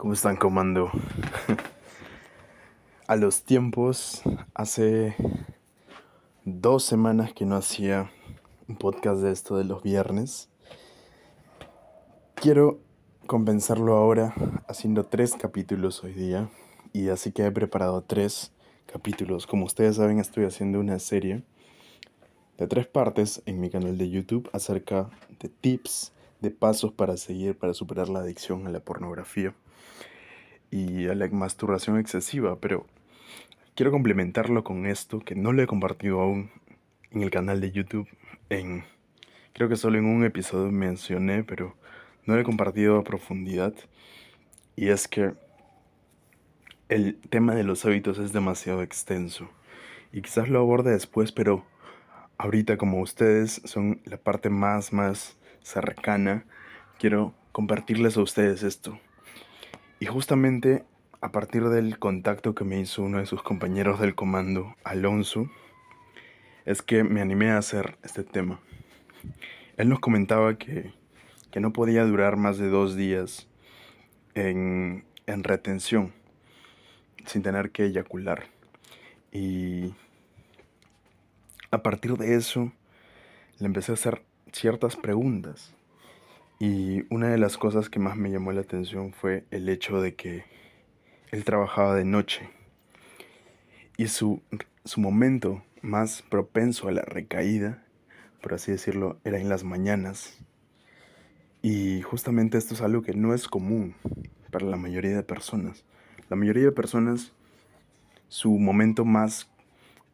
¿Cómo están comando? A los tiempos, hace dos semanas que no hacía un podcast de esto de los viernes. Quiero compensarlo ahora haciendo tres capítulos hoy día. Y así que he preparado tres capítulos. Como ustedes saben, estoy haciendo una serie de tres partes en mi canal de YouTube acerca de tips, de pasos para seguir para superar la adicción a la pornografía y a la masturbación excesiva, pero quiero complementarlo con esto que no lo he compartido aún en el canal de YouTube. En creo que solo en un episodio mencioné, pero no lo he compartido a profundidad. Y es que el tema de los hábitos es demasiado extenso. Y quizás lo aborde después, pero ahorita como ustedes son la parte más, más cercana, quiero compartirles a ustedes esto. Y justamente a partir del contacto que me hizo uno de sus compañeros del comando, Alonso, es que me animé a hacer este tema. Él nos comentaba que, que no podía durar más de dos días en, en retención sin tener que eyacular. Y a partir de eso le empecé a hacer ciertas preguntas. Y una de las cosas que más me llamó la atención fue el hecho de que él trabajaba de noche. Y su, su momento más propenso a la recaída, por así decirlo, era en las mañanas. Y justamente esto es algo que no es común para la mayoría de personas. La mayoría de personas, su momento más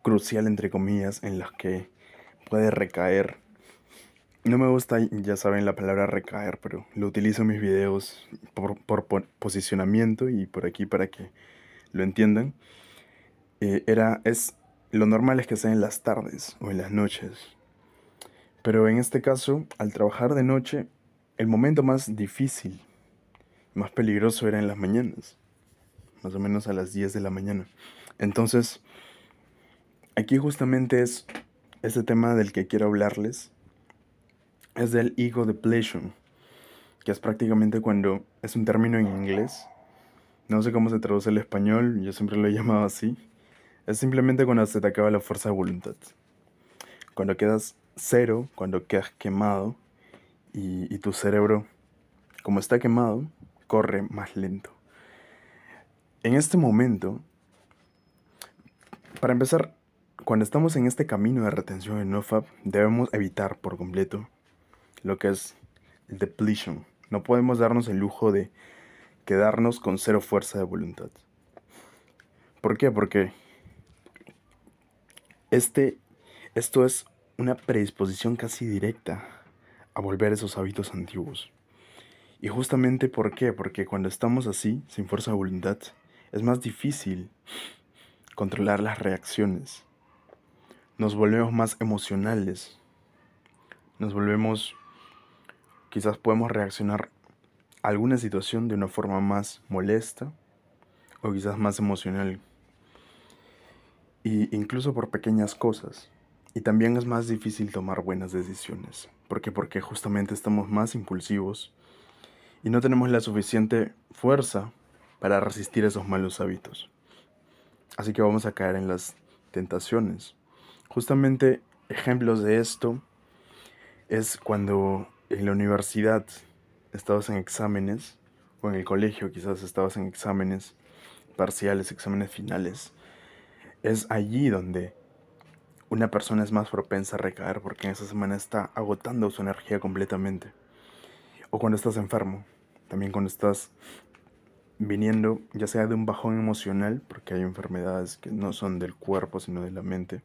crucial, entre comillas, en los que puede recaer no me gusta, ya saben, la palabra recaer, pero lo utilizo en mis videos por, posicionamiento y por aquí para que lo entiendan. Eh, era, es, lo normal es que sea en las tardes o en las noches. Pero en este caso, al trabajar de noche, el momento más difícil, más peligroso era en las mañanas. Más o menos a las 10 de la mañana. Entonces, aquí justamente es este tema del que quiero hablarles es del ego depletion, que es prácticamente cuando es un término en inglés. No sé cómo se traduce al español, yo siempre lo he llamado así. Es simplemente cuando se te acaba la fuerza de voluntad. Cuando quedas cero, cuando quedas quemado y, y tu cerebro, como está quemado, corre más lento. En este momento, para empezar, cuando estamos en este camino de retención en NoFap, debemos evitar por completo lo que es el depletion. No podemos darnos el lujo de quedarnos con cero fuerza de voluntad. ¿Por qué? Porque este, esto es una predisposición casi directa a volver esos hábitos antiguos. Y justamente ¿por qué? Porque cuando estamos así, sin fuerza de voluntad, es más difícil controlar las reacciones. Nos volvemos más emocionales. Nos volvemos Quizás podemos reaccionar a alguna situación de una forma más molesta o quizás más emocional. Y incluso por pequeñas cosas. Y también es más difícil tomar buenas decisiones. ¿Por qué? Porque justamente estamos más impulsivos y no tenemos la suficiente fuerza para resistir esos malos hábitos. Así que vamos a caer en las tentaciones. Justamente ejemplos de esto es cuando en la universidad estabas en exámenes, o en el colegio quizás estabas en exámenes parciales, exámenes finales, es allí donde una persona es más propensa a recaer porque en esa semana está agotando su energía completamente. O cuando estás enfermo, también cuando estás viniendo ya sea de un bajón emocional, porque hay enfermedades que no son del cuerpo sino de la mente,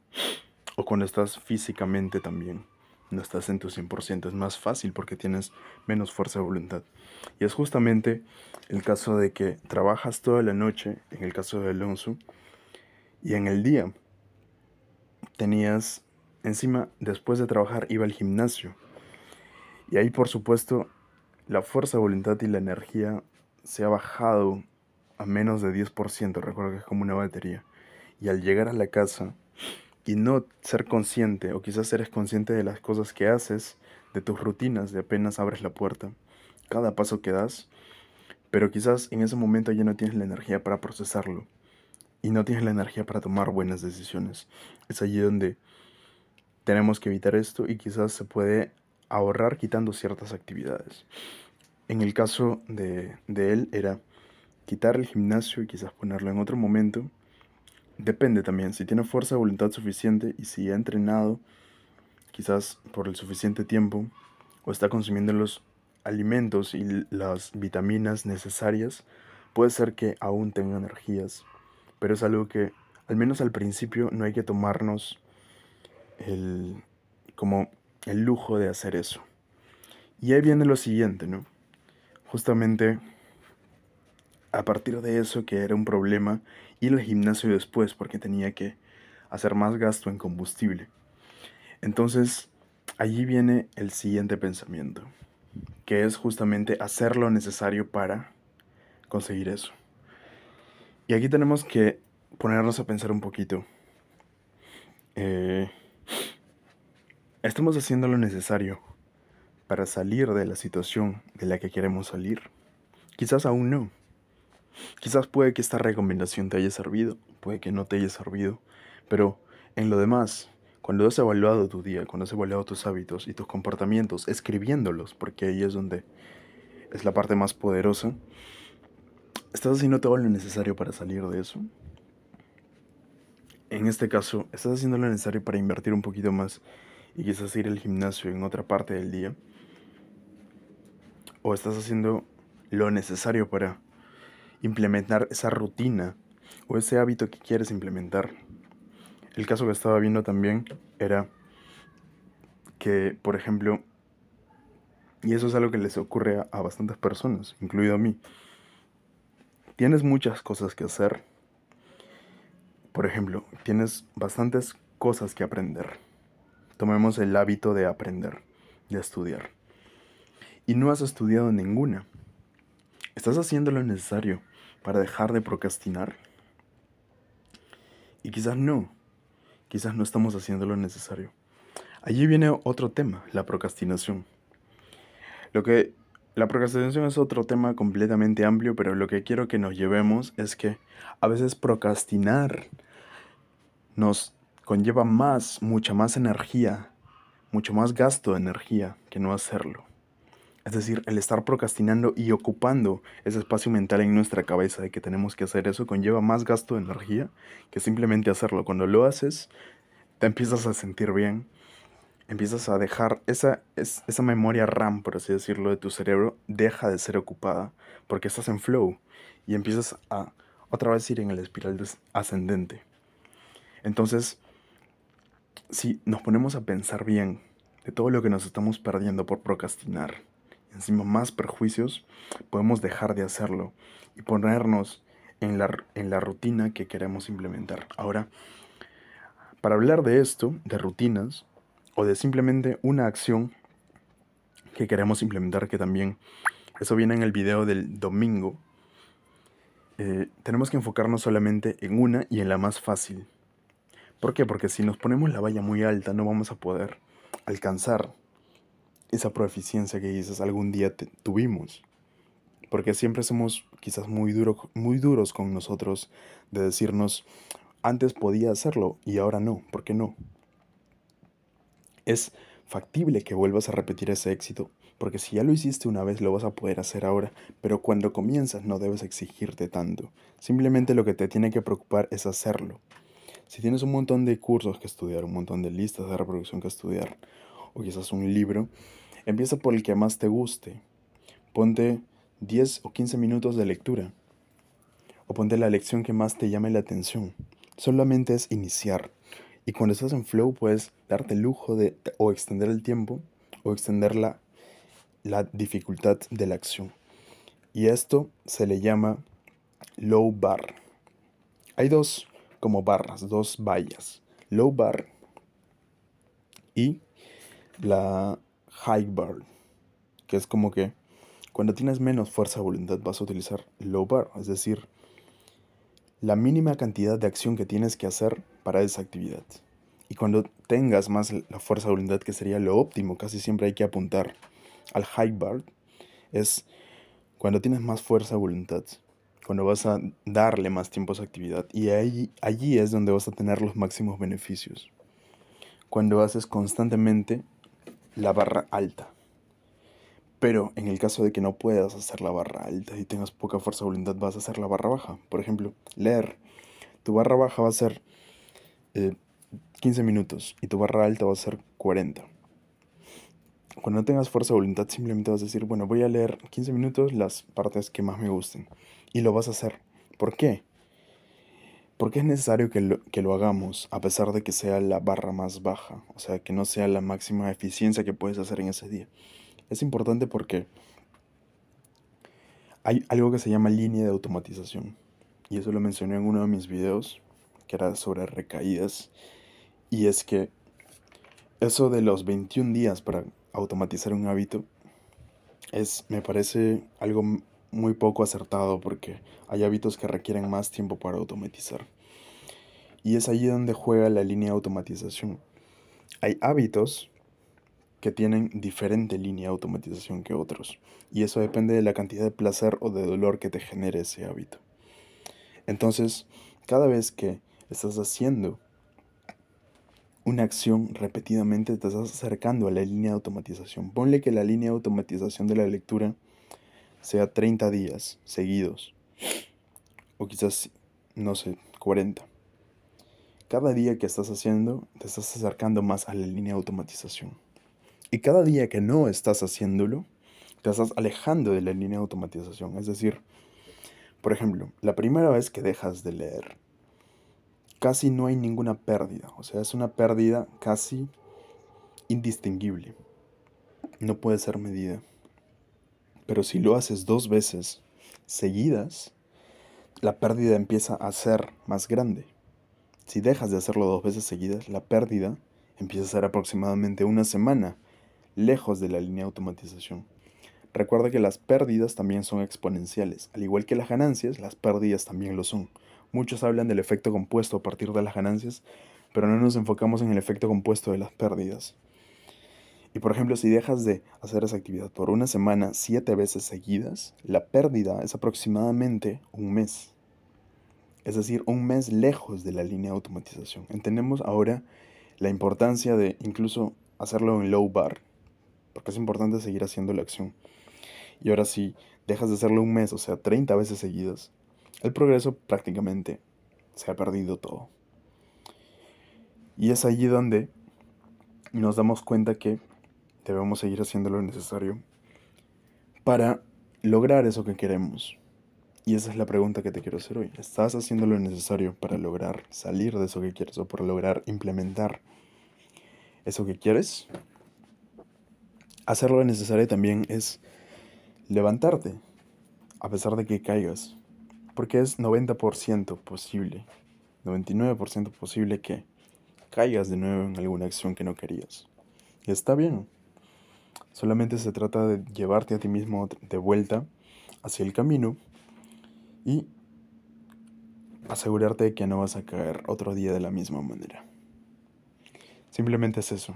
o cuando estás físicamente también no estás en tu 100%, es más fácil porque tienes menos fuerza de voluntad. Y es justamente el caso de que trabajas toda la noche, en el caso de Alonso, y en el día tenías, encima, después de trabajar, iba al gimnasio. Y ahí, por supuesto, la fuerza de voluntad y la energía se ha bajado a menos de 10%, recuerdo que es como una batería. Y al llegar a la casa, y no ser consciente, o quizás eres consciente de las cosas que haces, de tus rutinas, de apenas abres la puerta, cada paso que das, pero quizás en ese momento ya no tienes la energía para procesarlo y no tienes la energía para tomar buenas decisiones. Es allí donde tenemos que evitar esto y quizás se puede ahorrar quitando ciertas actividades. En el caso de, de él era quitar el gimnasio y quizás ponerlo en otro momento. Depende también, si tiene fuerza de voluntad suficiente y si ha entrenado quizás por el suficiente tiempo o está consumiendo los alimentos y las vitaminas necesarias, puede ser que aún tenga energías, pero es algo que al menos al principio no hay que tomarnos el como el lujo de hacer eso. Y ahí viene lo siguiente, ¿no? Justamente a partir de eso que era un problema ir al gimnasio después porque tenía que hacer más gasto en combustible. Entonces, allí viene el siguiente pensamiento, que es justamente hacer lo necesario para conseguir eso. Y aquí tenemos que ponernos a pensar un poquito. Eh, ¿Estamos haciendo lo necesario para salir de la situación de la que queremos salir? Quizás aún no. Quizás puede que esta recomendación te haya servido, puede que no te haya servido, pero en lo demás, cuando has evaluado tu día, cuando has evaluado tus hábitos y tus comportamientos, escribiéndolos, porque ahí es donde es la parte más poderosa, ¿estás haciendo todo lo necesario para salir de eso? En este caso, ¿estás haciendo lo necesario para invertir un poquito más y quizás ir al gimnasio en otra parte del día? ¿O estás haciendo lo necesario para implementar esa rutina o ese hábito que quieres implementar. El caso que estaba viendo también era que, por ejemplo, y eso es algo que les ocurre a, bastantes personas, incluido a mí, tienes muchas cosas que hacer. Por ejemplo, tienes bastantes cosas que aprender. Tomemos el hábito de aprender, de estudiar. Y no has estudiado ninguna. Estás haciendo lo necesario para dejar de procrastinar? Y quizás no, quizás no estamos haciendo lo necesario. Allí viene otro tema, la procrastinación. Lo que la procrastinación es otro tema completamente amplio, pero lo que quiero que nos llevemos es que a veces procrastinar nos conlleva más, mucha más energía, mucho más gasto de energía que no hacerlo. Es decir, el estar procrastinando y ocupando ese espacio mental en nuestra cabeza de que tenemos que hacer eso conlleva más gasto de energía que simplemente hacerlo. Cuando lo haces, te empiezas a sentir bien, empiezas a dejar esa, esa memoria RAM, por así decirlo, de tu cerebro, deja de ser ocupada porque estás en flow y empiezas a otra vez ir en el espiral ascendente. Entonces, si nos ponemos a pensar bien de todo lo que nos estamos perdiendo por procrastinar, encima más perjuicios, podemos dejar de hacerlo y ponernos en la, en la rutina que queremos implementar. Ahora, para hablar de esto, de rutinas, o de simplemente una acción que queremos implementar, que también eso viene en el video del domingo, eh, tenemos que enfocarnos solamente en una y en la más fácil. ¿Por qué? Porque si nos ponemos la valla muy alta no vamos a poder alcanzar esa proeficiencia que quizás algún día tuvimos. Porque siempre somos quizás muy, duro, muy duros con nosotros de decirnos, antes podía hacerlo y ahora no, ¿por qué no? Es factible que vuelvas a repetir ese éxito, porque si ya lo hiciste una vez lo vas a poder hacer ahora, pero cuando comienzas no debes exigirte tanto, simplemente lo que te tiene que preocupar es hacerlo. Si tienes un montón de cursos que estudiar, un montón de listas de reproducción que estudiar, o quizás un libro, Empieza por el que más te guste. Ponte 10 o 15 minutos de lectura. O ponte la lección que más te llame la atención. Solamente es iniciar. Y cuando estás en flow puedes darte el lujo de o extender el tiempo o extender la, la dificultad de la acción. Y esto se le llama low bar. Hay dos como barras, dos vallas. Low bar y la high bar, que es como que cuando tienes menos fuerza de voluntad vas a utilizar low bar, es decir, la mínima cantidad de acción que tienes que hacer para esa actividad. Y cuando tengas más la fuerza de voluntad, que sería lo óptimo, casi siempre hay que apuntar al high bar, es cuando tienes más fuerza de voluntad, cuando vas a darle más tiempo a esa actividad. Y ahí, allí es donde vas a tener los máximos beneficios. Cuando haces constantemente la barra alta. Pero en el caso de que no puedas hacer la barra alta y tengas poca fuerza de voluntad, vas a hacer la barra baja. Por ejemplo, leer. Tu barra baja va a ser 15 eh, minutos y tu barra alta va a ser 40. Cuando no tengas fuerza de voluntad, simplemente vas a decir, bueno, voy a leer 15 minutos las partes que más me gusten. Y lo vas a hacer. ¿Por qué? Porque es necesario que lo, que lo hagamos a pesar de que sea la barra más baja, o sea, que no sea la máxima eficiencia que puedes hacer en ese día. Es importante porque hay algo que se llama línea de automatización. Y eso lo mencioné en uno de mis videos, que era sobre recaídas. Y es que eso de los 21 días para automatizar un hábito es, me parece algo muy poco acertado porque hay hábitos que requieren más tiempo para automatizar. Y es allí donde juega la línea de automatización. Hay hábitos que tienen diferente línea de automatización que otros. Y eso depende de la cantidad de placer o de dolor que te genere ese hábito. Entonces, cada vez que estás haciendo una acción repetidamente, te estás acercando a la línea de automatización. Ponle que la línea de automatización de la lectura sea 30 días seguidos, o quizás, no sé, 40. Cada día que estás haciendo, te estás acercando más a la línea de automatización. Y cada día que no estás haciéndolo, te estás alejando de la línea de automatización. Es decir, por ejemplo, la primera vez que dejas de leer, casi no hay ninguna pérdida. O sea, es una pérdida casi indistinguible. No puede ser medida. Pero si lo haces dos veces seguidas, la pérdida empieza a ser más grande. Si dejas de hacerlo dos veces seguidas, la pérdida empieza a ser aproximadamente una semana lejos de la línea de automatización. Recuerda que las pérdidas también son exponenciales. Al igual que las ganancias, las pérdidas también lo son. Muchos hablan del efecto compuesto a partir de las ganancias, pero no nos enfocamos en el efecto compuesto de las pérdidas. Y por ejemplo, si dejas de hacer esa actividad por una semana siete veces seguidas, la pérdida es aproximadamente un mes. Es decir, un mes lejos de la línea de automatización. Entendemos ahora la importancia de incluso hacerlo en low bar, porque es importante seguir haciendo la acción. Y ahora si dejas de hacerlo un mes, o sea, 30 veces seguidas, el progreso prácticamente se ha perdido todo. Y es allí donde nos damos cuenta que debemos seguir haciendo lo necesario para lograr eso que queremos. Y esa es la pregunta que te quiero hacer hoy. ¿Estás haciendo lo necesario para lograr salir de eso que quieres o para lograr implementar eso que quieres? Hacer lo necesario también es levantarte, a pesar de que caigas. Porque es 90% posible, 99% posible que caigas de nuevo en alguna acción que no querías. Y está bien. Solamente se trata de llevarte a ti mismo de vuelta hacia el camino y asegurarte de que no vas a caer otro día de la misma manera. Simplemente es eso.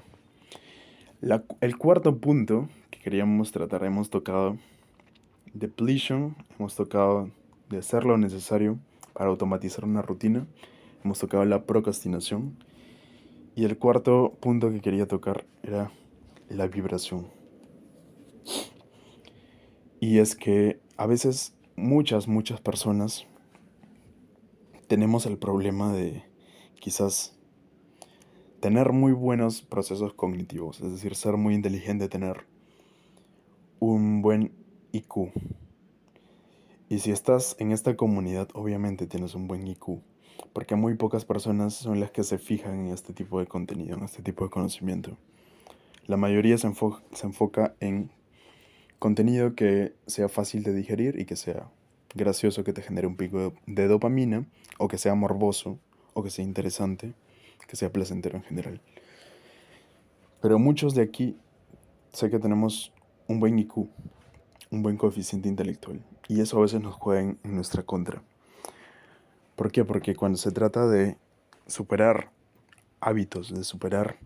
el cuarto punto que queríamos tratar, hemos tocado depletion, hemos tocado de hacer lo necesario para automatizar una rutina. Hemos tocado la procrastinación. Y el cuarto punto que quería tocar era la vibración. Y es que a veces muchas, muchas personas tenemos el problema de quizás tener muy buenos procesos cognitivos, es decir, ser muy inteligente, tener un buen IQ, y si estás en esta comunidad, obviamente tienes un buen IQ, porque muy pocas personas son las que se fijan en este tipo de contenido, en este tipo de conocimiento. La mayoría se, se enfoca en contenido que sea fácil de digerir y que sea gracioso, que te genere un pico de dopamina, o que sea morboso, o que sea interesante, que sea placentero en general. Pero muchos de aquí sé que tenemos un buen IQ, un buen coeficiente intelectual. Y eso a veces nos juega en, nuestra contra. ¿Por qué? Porque cuando se trata de superar hábitos, de superar,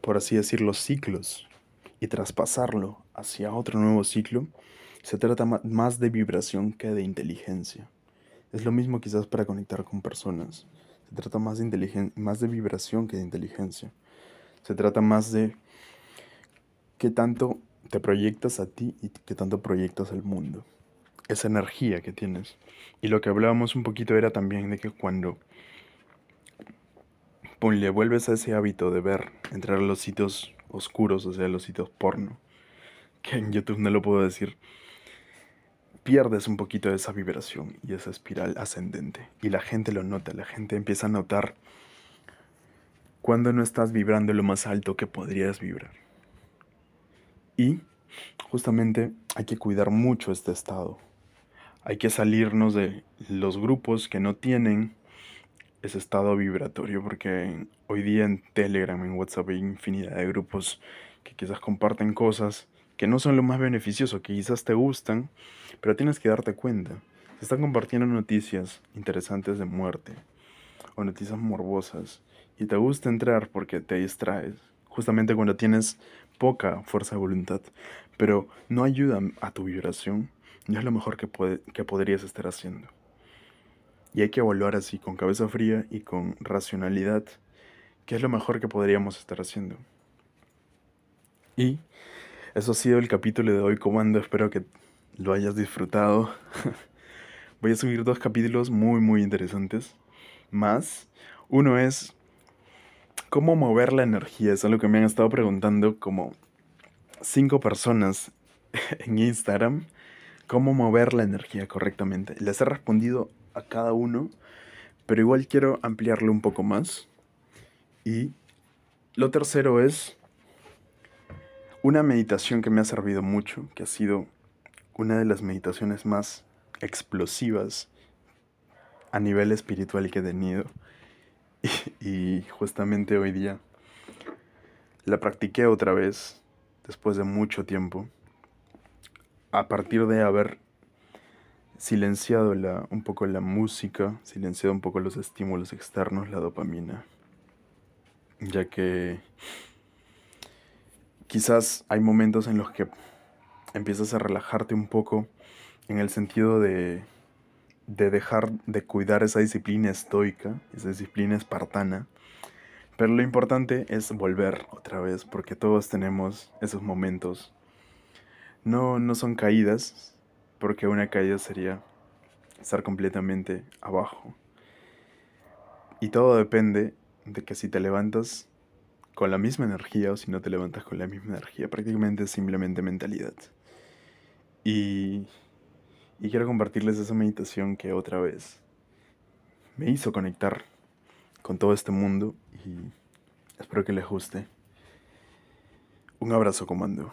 por así decirlo, ciclos y traspasarlo hacia otro nuevo ciclo, Se trata más de vibración que de inteligencia. Es lo mismo quizás para conectar con personas. Se trata más de, más de vibración que de inteligencia. Se trata más de qué tanto te proyectas a ti y qué tanto proyectas al mundo. Esa energía que tienes. Y lo que hablábamos un poquito era también de que cuando le vuelves a ese hábito de ver, entrar a los sitios oscuros, o sea, los sitios porno, que en YouTube no lo puedo decir, pierdes un poquito de esa vibración y esa espiral ascendente. Y la gente lo nota, la gente empieza a notar cuando no estás vibrando lo más alto que podrías vibrar. Y justamente hay que cuidar mucho este estado. Hay que salirnos de los grupos que no tienen ese estado vibratorio, porque hoy día en Telegram, en WhatsApp hay infinidad de grupos que quizás comparten cosas que no son lo más beneficioso, que quizás te gustan, pero tienes que darte cuenta. Se están compartiendo noticias interesantes de muerte o noticias morbosas y te gusta entrar porque te distraes, justamente cuando tienes poca fuerza de voluntad, pero no ayuda a tu vibración, no es lo mejor que, puede, que podrías estar haciendo. Y hay que evaluar así, con cabeza fría y con racionalidad, qué es lo mejor que podríamos estar haciendo. Y eso ha sido el capítulo de hoy, Comando. Espero que lo hayas disfrutado. Voy a subir dos capítulos muy, muy interesantes. Más. Uno es cómo mover la energía. Es algo que me han estado preguntando como cinco personas en Instagram. Cómo mover la energía correctamente. Les he respondido a cada uno, pero igual quiero ampliarlo un poco más. Y lo tercero es una meditación que me ha servido mucho, que ha sido una de las meditaciones más explosivas a nivel espiritual que he tenido. Y, justamente hoy día la practiqué otra vez, después de mucho tiempo, a partir de haber silenciado la, un poco la música, silenciado un poco los estímulos externos, la dopamina, ya que quizás hay momentos en los que empiezas a relajarte un poco en el sentido de, de dejar de cuidar esa disciplina estoica, esa disciplina espartana, pero lo importante es volver otra vez, porque todos tenemos esos momentos. No, no son caídas, porque una caída sería estar completamente abajo. Y todo depende de que si te levantas con la misma energía o si no te levantas con la misma energía. Prácticamente es simplemente mentalidad. Y, y quiero compartirles esa meditación que otra vez me hizo conectar con todo este mundo y espero que les guste. Un abrazo, comando.